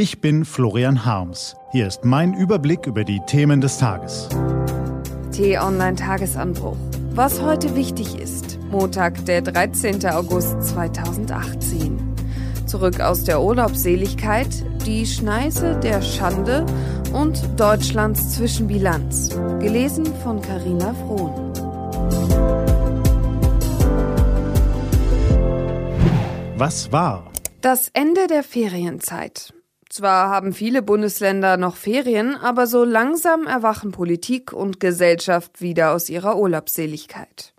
Ich bin Florian Harms. Hier ist mein Überblick über die Themen des Tages. T-Online Tagesanbruch. Was heute wichtig ist. Montag, der 13. August 2018. Zurück aus der Urlaubsseligkeit, die Schneise der Schande und Deutschlands Zwischenbilanz. Gelesen von Carina Frohn. Was war? Das Ende der Ferienzeit. Zwar haben viele Bundesländer noch Ferien, aber so langsam erwachen Politik und Gesellschaft wieder aus ihrer Urlaubsseligkeit.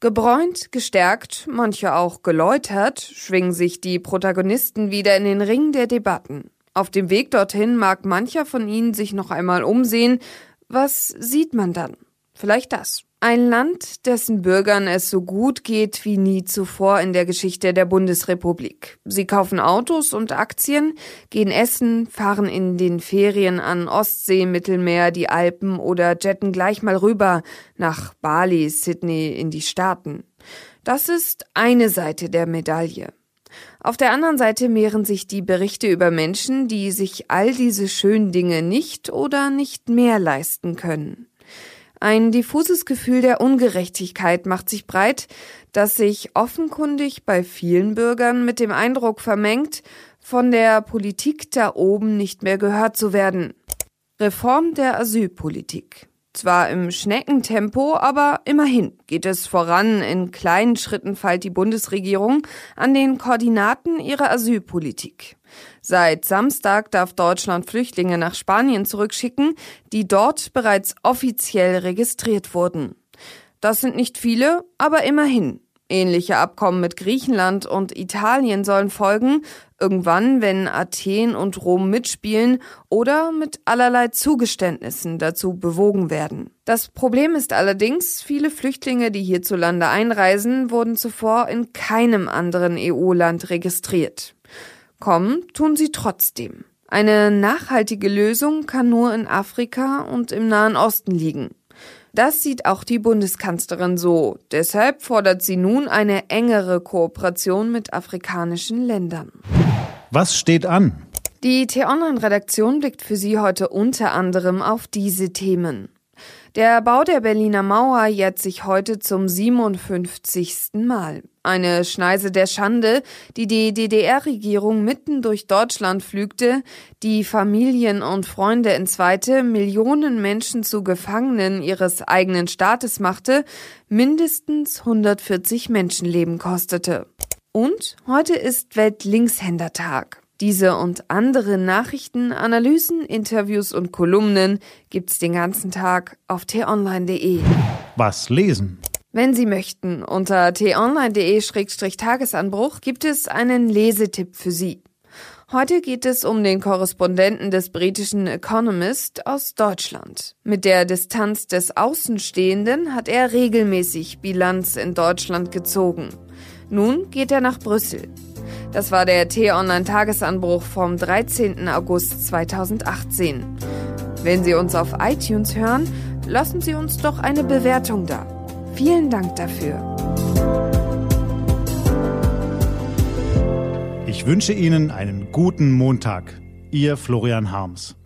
Gebräunt, gestärkt, manche auch geläutert, schwingen sich die Protagonisten wieder in den Ring der Debatten. Auf dem Weg dorthin mag mancher von ihnen sich noch einmal umsehen. Was sieht man dann? Vielleicht das. Ein Land, dessen Bürgern es so gut geht wie nie zuvor in der Geschichte der Bundesrepublik. Sie kaufen Autos und Aktien, gehen essen, fahren in den Ferien an Ostsee, Mittelmeer, die Alpen oder jetten gleich mal rüber nach Bali, Sydney, in die Staaten. Das ist eine Seite der Medaille. Auf der anderen Seite mehren sich die Berichte über Menschen, die sich all diese schönen Dinge nicht oder nicht mehr leisten können. Ein diffuses Gefühl der Ungerechtigkeit macht sich breit, das sich offenkundig bei vielen Bürgern mit dem Eindruck vermengt, von der Politik da oben nicht mehr gehört zu werden. Reform der Asylpolitik. Zwar im Schneckentempo, aber immerhin geht es voran. In kleinen Schritten feilt die Bundesregierung an den Koordinaten ihrer Asylpolitik. Seit Samstag darf Deutschland Flüchtlinge nach Spanien zurückschicken, die dort bereits offiziell registriert wurden. Das sind nicht viele, aber immerhin. Ähnliche Abkommen mit Griechenland und Italien sollen folgen, irgendwann, wenn Athen und Rom mitspielen oder mit allerlei Zugeständnissen dazu bewogen werden. Das Problem ist allerdings, viele Flüchtlinge, die hierzulande einreisen, wurden zuvor in keinem anderen EU-Land registriert. Kommen tun sie trotzdem. Eine nachhaltige Lösung kann nur in Afrika und im Nahen Osten liegen. Das sieht auch die Bundeskanzlerin so. Deshalb fordert sie nun eine engere Kooperation mit afrikanischen Ländern. Was steht an? Die T-Online-Redaktion blickt für Sie heute unter anderem auf diese Themen. Der Bau der Berliner Mauer jährt sich heute zum 57. Mal. Eine Schneise der Schande, die die DDR-Regierung mitten durch Deutschland pflügte, die Familien und Freunde entzweite, Millionen Menschen zu Gefangenen ihres eigenen Staates machte, mindestens 140 Menschenleben kostete. Und heute ist Weltlinkshändertag. Diese und andere Nachrichten, Analysen, Interviews und Kolumnen gibt's den ganzen Tag auf t-online.de. Was lesen? Wenn Sie möchten, unter t-online.de-tagesanbruch gibt es einen Lesetipp für Sie. Heute geht es um den Korrespondenten des britischen Economist aus Deutschland. Mit der Distanz des Außenstehenden hat er regelmäßig Bilanz in Deutschland gezogen. Nun geht er nach Brüssel. Das war der T-Online-Tagesanbruch vom 13. August 2018. Wenn Sie uns auf iTunes hören, lassen Sie uns doch eine Bewertung da. Vielen Dank dafür. Ich wünsche Ihnen einen guten Montag. Ihr Florian Harms.